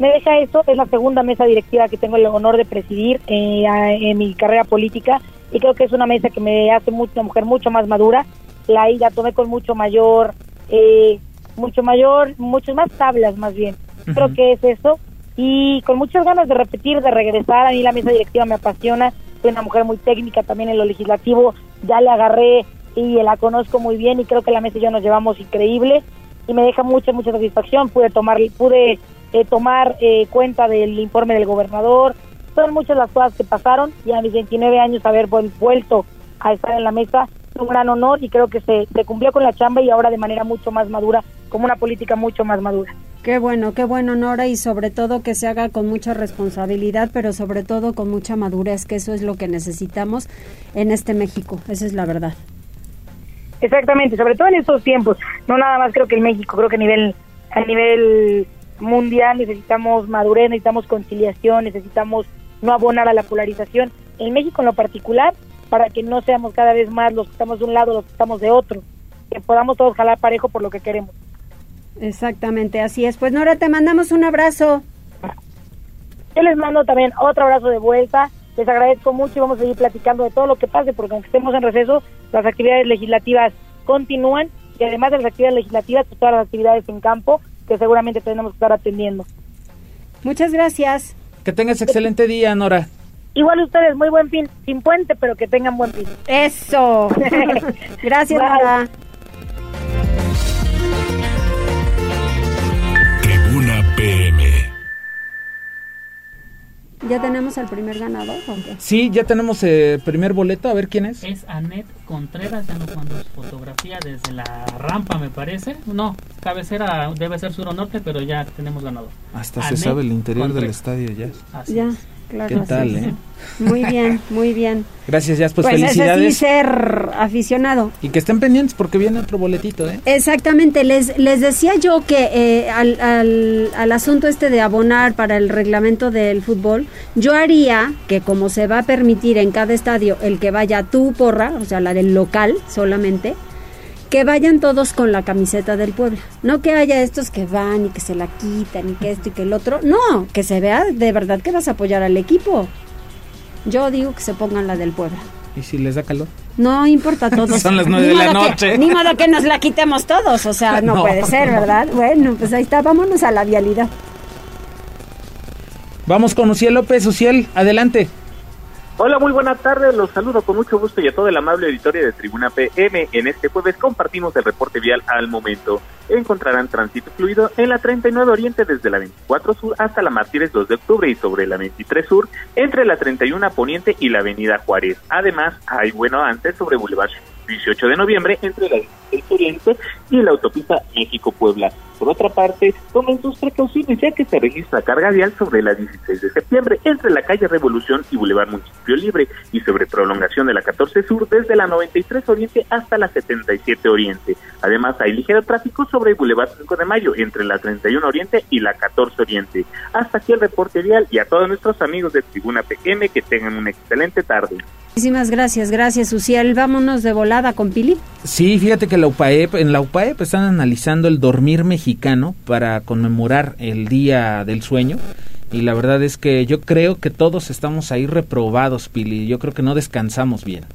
Speaker 12: me deja eso, es la segunda mesa directiva que tengo el honor de presidir eh, en mi carrera política y creo que es una mesa que me hace mucho, una mujer mucho más madura. La, la tomé con mucho mayor, eh, mucho mayor, muchas más tablas más bien. Creo que es eso. Y con muchas ganas de repetir, de regresar. A mí la mesa directiva me apasiona. Soy una mujer muy técnica también en lo legislativo. Ya le agarré y la conozco muy bien y creo que la mesa y yo nos llevamos increíble y me deja mucha, mucha satisfacción. Pude tomar, pude eh, tomar eh, cuenta del informe del gobernador. Son muchas las cosas que pasaron y a mis 29 años haber vuel- vuelto a estar en la mesa fue un gran honor y creo que se, se cumplió con la chamba y ahora de manera mucho más madura, como una política mucho más madura.
Speaker 1: Qué bueno, qué bueno, Nora, y sobre todo que se haga con mucha responsabilidad, pero sobre todo con mucha madurez, que eso es lo que necesitamos en este México, esa es la verdad.
Speaker 12: Exactamente, sobre todo en estos tiempos. No nada más creo que en México, creo que a nivel a nivel mundial necesitamos madurez, necesitamos conciliación, necesitamos no abonar a la polarización. En México en lo particular, para que no seamos cada vez más los que estamos de un lado, los que estamos de otro, que podamos todos jalar parejo por lo que queremos.
Speaker 1: Exactamente, así es. Pues Nora, te mandamos un abrazo.
Speaker 12: Yo les mando también otro abrazo de vuelta. Les agradezco mucho y vamos a seguir platicando de todo lo que pase, porque aunque estemos en receso, las actividades legislativas continúan y además de las actividades legislativas, pues todas las actividades en campo que seguramente tenemos que estar atendiendo.
Speaker 1: Muchas gracias.
Speaker 4: Que tengas excelente día, Nora.
Speaker 12: Igual ustedes, muy buen fin, sin puente, pero que tengan buen fin.
Speaker 1: Eso. *laughs* Gracias,
Speaker 12: Bye.
Speaker 1: Nora. ¿Ya tenemos al primer ganador o qué?
Speaker 4: Sí, ya tenemos el primer boleto, a ver quién es.
Speaker 2: Es Anet Contreras, ya nos mandó su fotografía desde la rampa, me parece. No, cabecera debe ser sur o norte, pero ya tenemos ganador.
Speaker 4: Hasta se sabe el interior del
Speaker 2: Contreras.
Speaker 4: estadio ya.
Speaker 2: Así
Speaker 1: Ya.
Speaker 2: es.
Speaker 1: Claro,
Speaker 4: ¿Qué tal, eh?
Speaker 1: Muy bien, muy bien.
Speaker 4: Gracias, Jazz. Pues,
Speaker 1: Pues,
Speaker 4: felicidades.
Speaker 1: ser aficionado.
Speaker 4: Y que estén pendientes porque viene otro boletito, ¿eh?
Speaker 1: Exactamente, les, les decía yo que eh, al, al, al asunto este de abonar para el reglamento del fútbol, yo haría que como se va a permitir en cada estadio el que vaya tu porra, o sea, la del local solamente, que vayan todos con la camiseta del pueblo. No que haya estos que van y que se la quitan y que esto y que el otro. No, que se vea de verdad que vas a apoyar al equipo. Yo digo que se pongan la del pueblo.
Speaker 4: ¿Y si les da calor?
Speaker 1: No importa *laughs* todos.
Speaker 4: Son las nueve de la
Speaker 1: que-
Speaker 4: noche.
Speaker 1: ni modo que nos la quitemos todos, o sea, *laughs* no,
Speaker 4: No.
Speaker 1: puede ser, ¿verdad? Bueno, pues ahí está, vámonos a la vialidad.
Speaker 4: Vamos con Uciel López. Uciel, adelante.
Speaker 13: Hola, muy buenas tardes. Los saludo con mucho gusto y a todo el amable auditorio de Tribuna PM. En este jueves compartimos el reporte vial al momento. Encontrarán tránsito fluido en la 39 Oriente desde la 24 Sur hasta la Martínez 2 de Octubre y sobre la 23 Sur entre la 31 Poniente y la Avenida Juárez. Además, hay buen avance sobre Boulevard 18 de noviembre entre la 16 Oriente y la autopista México-Puebla. Por otra parte, tomen sus precauciones ya que se registra carga vial sobre la 16 de septiembre entre la calle Revolución y Boulevard Municipio Libre y sobre prolongación de la 14 Sur desde la 93 Oriente hasta la 77 Oriente. Además, hay ligero tráfico sobre Boulevard 5 de Mayo entre la 31 Oriente y la 14 Oriente. Hasta aquí el reporte vial y a todos nuestros amigos de Tribuna PM que tengan una excelente tarde.
Speaker 1: Muchísimas gracias, gracias, Uciel. Vámonos de volada con Pili.
Speaker 4: Sí, fíjate que la UPAEP, en la UPAEP están analizando el dormir mexicano para conmemorar el Día del Sueño. Y la verdad es que yo creo que todos estamos ahí reprobados, Pili. Yo creo que no descansamos bien.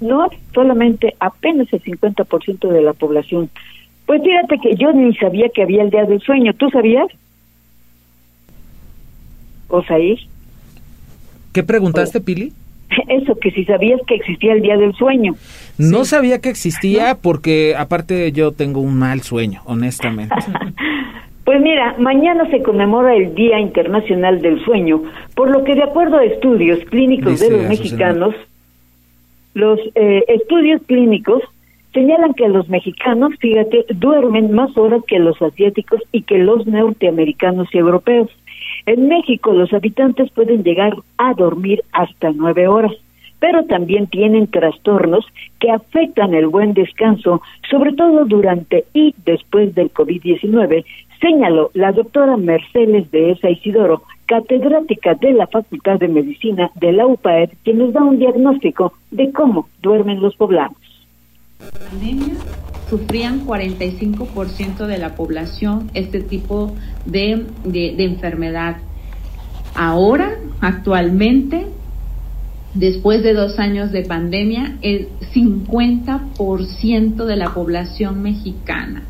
Speaker 5: No, solamente apenas el 50% de la población. Pues fíjate que yo ni sabía que había el Día del Sueño. ¿Tú sabías? Osaí,
Speaker 4: ¿Qué preguntaste, Pili? *laughs*
Speaker 5: eso, que si sabías que existía el Día del Sueño.
Speaker 4: No sabía que existía porque aparte yo tengo un mal sueño, honestamente. *laughs*
Speaker 5: Pues mira, mañana se conmemora el Día Internacional del Sueño, por lo que de acuerdo a estudios clínicos
Speaker 4: Dice
Speaker 5: de los mexicanos, los eh, estudios clínicos señalan que los mexicanos, fíjate, duermen más horas que los asiáticos y que los norteamericanos y europeos. En México los habitantes pueden llegar a dormir hasta nueve horas, pero también tienen trastornos que afectan el buen descanso, sobre todo durante y después del COVID-19, señaló la doctora Mercedes de Esa Isidoro, catedrática de la Facultad de Medicina de la UPAED, quien nos da un diagnóstico de cómo duermen los poblanos.
Speaker 14: Pandemia sufrían 45% de la población este tipo de, de- enfermedad. Ahora, actualmente, después de dos años de pandemia, el 50% de la población mexicana.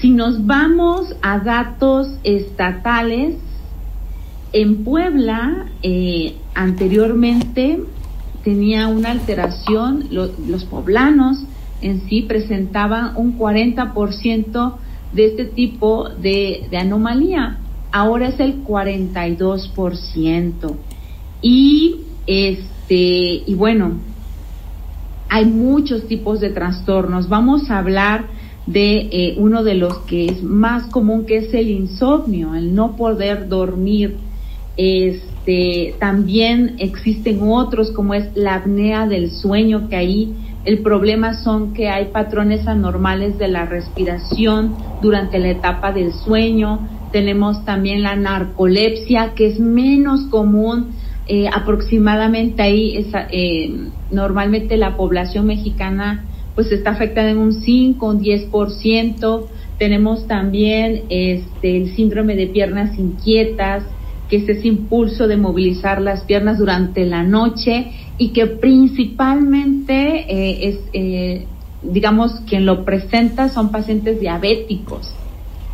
Speaker 14: Si nos vamos a datos estatales, en Puebla, eh, anteriormente tenía una alteración, lo- los poblanos en sí presentaban un 40% de este tipo de, anomalía. Ahora es el 42%. Y este, y bueno, hay muchos tipos de trastornos. Vamos a hablar de eh, uno de los que es más común, que es el insomnio, el no poder dormir. Este, también existen otros, como es la apnea del sueño, que ahí el problema son que hay patrones anormales de la respiración durante la etapa del sueño. Tenemos también la narcolepsia, que es menos común, eh, aproximadamente ahí, esa, eh, normalmente la población mexicana pues está afectada en un 5, un 10%. Tenemos también este, el síndrome de piernas inquietas, que es ese impulso de movilizar las piernas durante la noche y que principalmente eh, es, eh, digamos, quien lo presenta son pacientes diabéticos.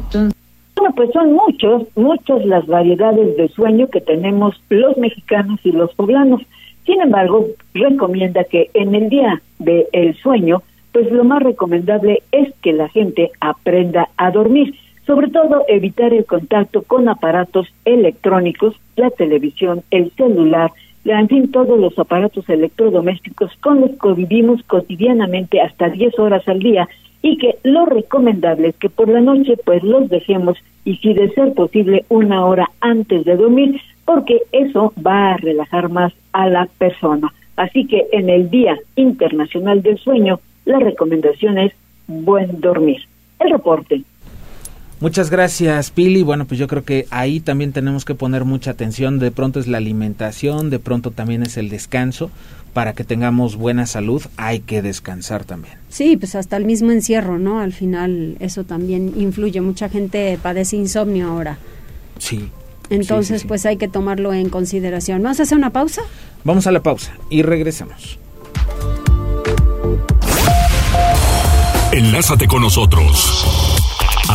Speaker 14: Entonces,
Speaker 5: Bueno, pues son muchos, muchas las variedades de sueño que tenemos los mexicanos y los poblanos. Sin embargo, recomienda que en el día del sueño, pues lo más recomendable es que la gente aprenda a dormir. Sobre todo, evitar el contacto con aparatos electrónicos, la televisión, el celular, la- en fin, todos los aparatos electrodomésticos con los que vivimos cotidianamente hasta 10 horas al día y que lo recomendable es que por la noche pues los dejemos y si de ser posible una hora antes de dormir porque eso va a relajar más a la persona. Así que en el Día Internacional del Sueño, la recomendación es buen dormir. El reporte.
Speaker 4: Muchas gracias, Pili. Bueno, pues yo creo que ahí también tenemos que poner mucha atención. De pronto es la alimentación, de pronto también es el descanso. Para que tengamos buena salud hay que descansar también.
Speaker 1: Sí, pues hasta el mismo encierro, ¿no? Al final eso también influye. Mucha gente padece insomnio ahora.
Speaker 4: Sí.
Speaker 1: Entonces, pues hay que tomarlo en consideración. ¿Vamos a hacer una pausa?
Speaker 4: Vamos a la pausa y regresamos.
Speaker 3: Enlázate con nosotros.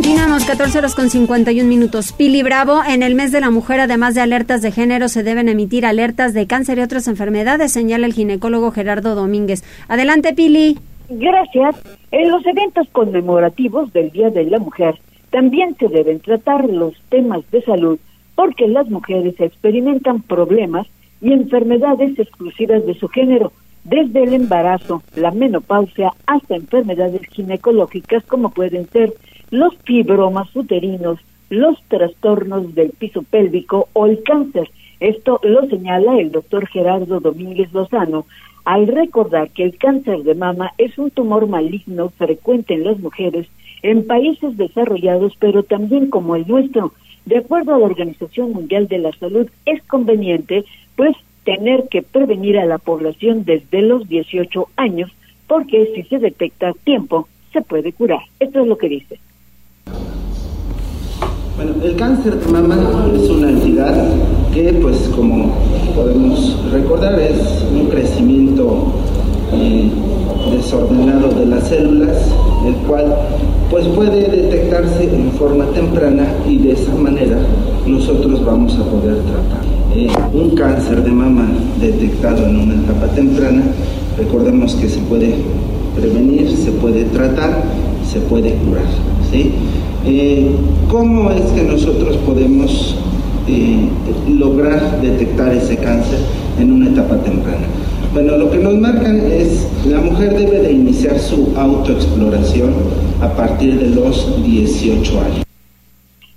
Speaker 1: Continuamos, 14 horas con 51 minutos. Pili Bravo, en el mes de la mujer, además de alertas de género, se deben emitir alertas de cáncer y otras enfermedades, señala el ginecólogo Gerardo Domínguez. Adelante, Pili.
Speaker 5: Gracias. En los eventos conmemorativos del Día de la Mujer, también se deben tratar los temas de salud, porque las mujeres experimentan problemas y enfermedades exclusivas de su género, desde el embarazo, la menopausia, hasta enfermedades ginecológicas como pueden ser los fibromas uterinos, los trastornos del piso pélvico o el cáncer. Esto lo señala el doctor Gerardo Domínguez Lozano al recordar que el cáncer de mama es un tumor maligno frecuente en las mujeres en países desarrollados, pero también como el nuestro. De acuerdo a la Organización Mundial de la Salud, es conveniente, pues, tener que prevenir a la población desde los 18 años, porque si se detecta a tiempo, se puede curar. Esto es lo que dice.
Speaker 15: Bueno, el cáncer de mama es una entidad que, pues, como podemos recordar, es un crecimiento eh, desordenado de las células, el cual, pues, puede detectarse en forma temprana y de esa manera nosotros vamos a poder tratar. Eh, un cáncer de mama detectado en una etapa temprana, recordemos que se puede prevenir, se puede tratar, se puede curar, ¿sí? Eh, ¿Cómo es que nosotros podemos eh, lograr detectar ese cáncer en una etapa temprana? Bueno, lo que nos marcan es la mujer debe de iniciar su autoexploración a partir de los 18 años.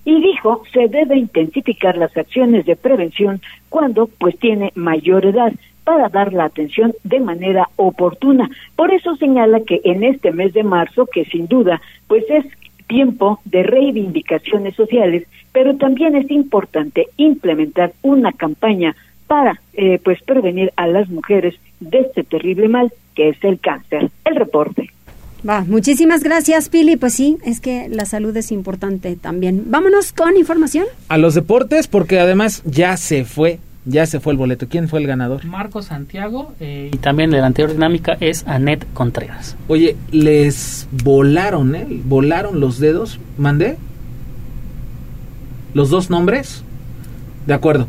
Speaker 5: Y dijo, se debe intensificar las acciones de prevención cuando pues tiene mayor edad para dar la atención de manera oportuna. Por eso señala que en este mes de marzo, que sin duda pues es tiempo de reivindicaciones sociales, pero también es importante implementar una campaña para eh, pues prevenir a las mujeres de este terrible mal que es el cáncer. El reporte.
Speaker 1: Va, muchísimas gracias, Pili. Pues sí, es que la salud es importante también. Vámonos con información.
Speaker 4: A los deportes, porque además ya se fue ya se fue el boleto. ¿Quién fue el ganador?
Speaker 2: Marco Santiago eh, y también de la anterior dinámica es Anet Contreras.
Speaker 4: Oye, les volaron, ¿eh? Volaron los dedos. ¿Mandé? ¿Los dos nombres? De acuerdo.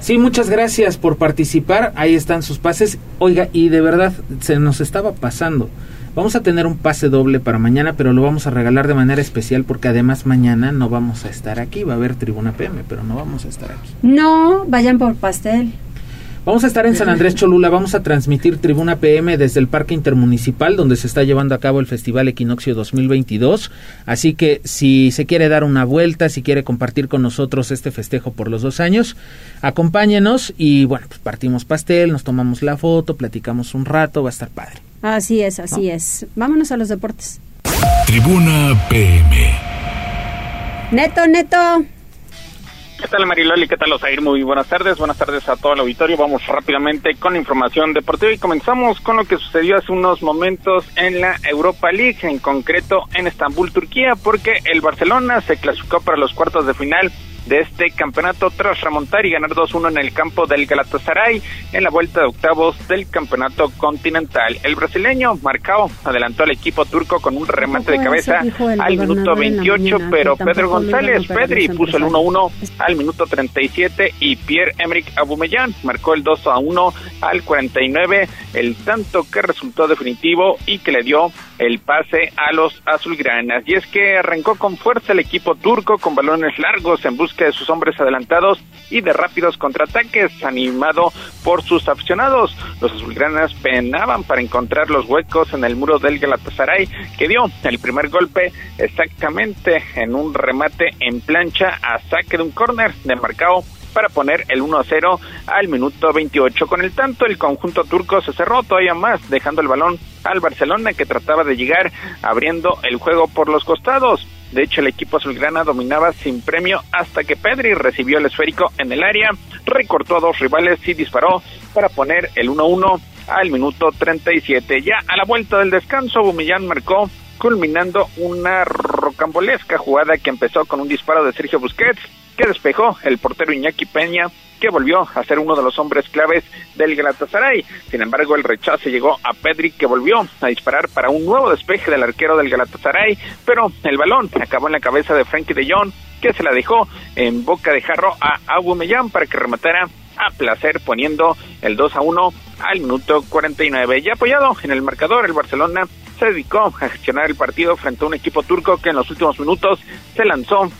Speaker 4: Sí, muchas gracias por participar. Ahí están sus pases. Oiga, y de verdad, se nos estaba pasando. Vamos a tener un pase doble para mañana, pero lo vamos a regalar de manera especial porque además mañana no vamos a estar aquí. Va a haber Tribuna PM, pero no vamos a estar aquí.
Speaker 1: No, vayan por pastel.
Speaker 4: Vamos a estar en San Andrés Cholula, vamos a transmitir Tribuna PM desde el Parque Intermunicipal donde se está llevando a cabo el Festival Equinoccio 2022. Así que si se quiere dar una vuelta, si quiere compartir con nosotros este festejo por los dos años, acompáñenos y bueno, pues partimos pastel, nos tomamos la foto, platicamos un rato, va a estar padre.
Speaker 1: Así es, así es. Vámonos a los deportes.
Speaker 3: Tribuna PM.
Speaker 1: Neto, neto.
Speaker 13: ¿Qué tal Mariloli? ¿Qué tal Osair? Muy buenas tardes, buenas tardes a todo el auditorio. Vamos rápidamente con información deportiva y comenzamos con lo que sucedió hace unos momentos en la Europa League, en concreto en Estambul, Turquía, porque el Barcelona se clasificó para los cuartos de final
Speaker 16: de este campeonato tras remontar y ganar 2-1 en el campo del Galatasaray en la vuelta de octavos del campeonato continental. El brasileño Marcao adelantó al equipo turco con un remate de cabeza al minuto 28, pero Pedro González Pedri puso el 1-1 al minuto 37 y Pierre-Emerick Aubameyang marcó el 2-1 al 49, el tanto que resultó definitivo y que le dio el pase a los azulgranas. Y es que arrancó con fuerza el equipo turco con balones largos en busca de sus hombres adelantados y de rápidos contraataques animado por sus aficionados. Los azulgranas penaban para encontrar los huecos en el muro del Galatasaray que dio el primer golpe exactamente en un remate en plancha a saque de un córner de Marcao para poner el 1 a 0 al minuto 28. Con el tanto, el conjunto turco se cerró todavía más, dejando el balón al Barcelona que trataba de llegar abriendo el juego por los costados. De hecho, el equipo azulgrana dominaba sin premio hasta que Pedri recibió el esférico en el área, recortó a dos rivales y disparó para poner el 1-1 al minuto 37. Ya a la vuelta del descanso, Bumillán marcó culminando una rocambolesca jugada que empezó con un disparo de Sergio Busquets que despejó el portero Iñaki Peña, que volvió a ser uno de los hombres claves del Galatasaray. Sin embargo, el rechazo llegó a Pedri, que volvió a disparar para un nuevo despeje del arquero del Galatasaray, pero el balón acabó en la cabeza de Frankie de Jong, que se la dejó en boca de jarro a Aubameyang para que rematara a placer poniendo el 2 a 1 al minuto 49. Ya apoyado en el marcador, el Barcelona se dedicó a gestionar el partido frente a un equipo turco que en los últimos minutos se lanzó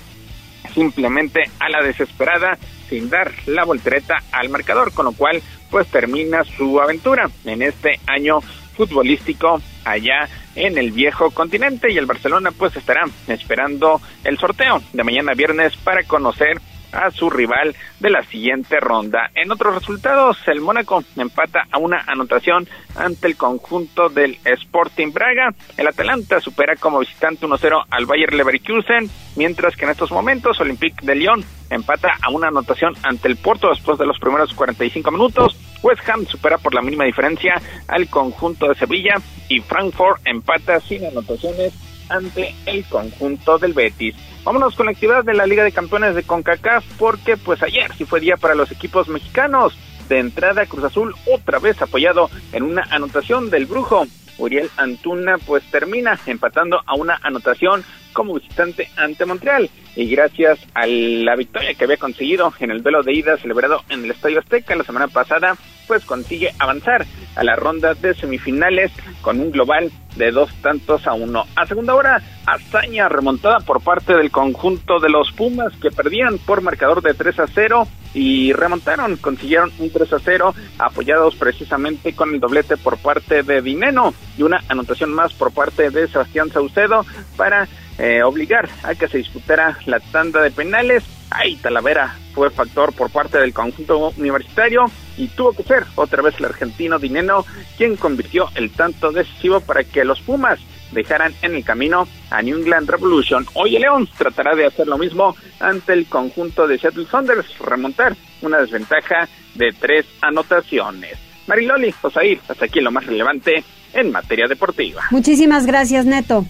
Speaker 16: simplemente a la desesperada sin dar la voltereta al marcador, con lo cual pues termina su aventura en este año futbolístico allá en el viejo continente. Y el Barcelona pues estará esperando el sorteo de mañana viernes para conocer a su rival de la siguiente ronda. En otros resultados, el Mónaco empata a una anotación ante el conjunto del Sporting Braga. El Atalanta supera como visitante 1-0 al Bayer Leverkusen, mientras que en estos momentos Olympique de Lyon empata a una anotación ante el Porto después de los primeros 45 minutos. West Ham supera por la mínima diferencia al conjunto de Sevilla y Frankfurt empata sin anotaciones ante el conjunto del Betis. Vámonos con la actividad de la Liga de Campeones de CONCACAF porque pues ayer sí fue día para los equipos mexicanos. De entrada Cruz Azul otra vez apoyado en una anotación del Brujo. Uriel Antuna pues termina empatando a una anotación como visitante ante Montreal y gracias a la victoria que había conseguido en el duelo de ida celebrado en el Estadio Azteca la semana pasada, pues consigue avanzar a la ronda de semifinales con un global de dos tantos a uno. A segunda hora, hazaña remontada por parte del conjunto de los Pumas que perdían por marcador de 3 a 0 y remontaron, consiguieron un 3 a 0 apoyados precisamente con el doblete por parte de Dineno y una anotación más por parte de Sebastián Saucedo para eh, obligar a que se disputara la tanda de penales. Ahí Talavera fue factor por parte del conjunto universitario y tuvo que ser otra vez el argentino Dineno quien convirtió el tanto decisivo para que los Pumas dejaran en el camino a New England Revolution. Hoy el León tratará de hacer lo mismo ante el conjunto de Seattle Saunders, remontar una desventaja de tres anotaciones. Mariloli, Osair, hasta aquí lo más relevante en materia deportiva.
Speaker 1: Muchísimas gracias, Neto.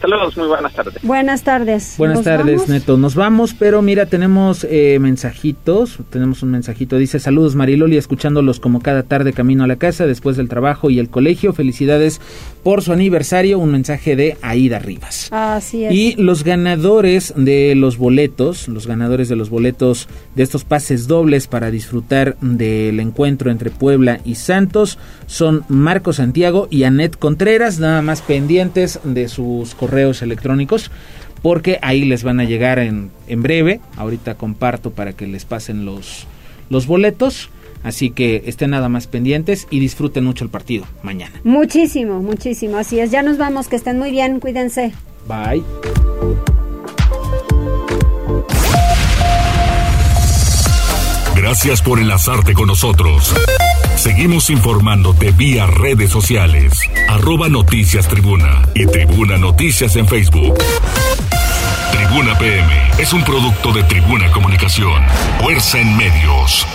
Speaker 16: Saludos, muy buenas tardes.
Speaker 1: Buenas tardes.
Speaker 4: Buenas tardes, Neto. Nos vamos, pero mira, tenemos eh, mensajitos. Tenemos un mensajito. Dice, saludos Mariloli, escuchándolos como cada tarde camino a la casa, después del trabajo y el colegio. Felicidades por su aniversario. Un mensaje de Aida Rivas.
Speaker 1: Así es.
Speaker 4: Y los ganadores de los boletos, los ganadores de los boletos de estos pases dobles para disfrutar del encuentro entre Puebla y Santos son Marco Santiago y Anet Contreras, nada más pendientes de sus correos electrónicos porque ahí les van a llegar en, en breve. Ahorita comparto para que les pasen los, los boletos. Así que estén nada más pendientes y disfruten mucho el partido mañana.
Speaker 1: Muchísimo, muchísimo. Así es. Ya nos vamos. Que estén muy bien. Cuídense.
Speaker 4: Bye.
Speaker 3: Gracias por enlazarte con nosotros. Seguimos informándote vía redes sociales. Arroba Noticias Tribuna y Tribuna Noticias en Facebook. Tribuna PM es un producto de Tribuna Comunicación. Fuerza en medios.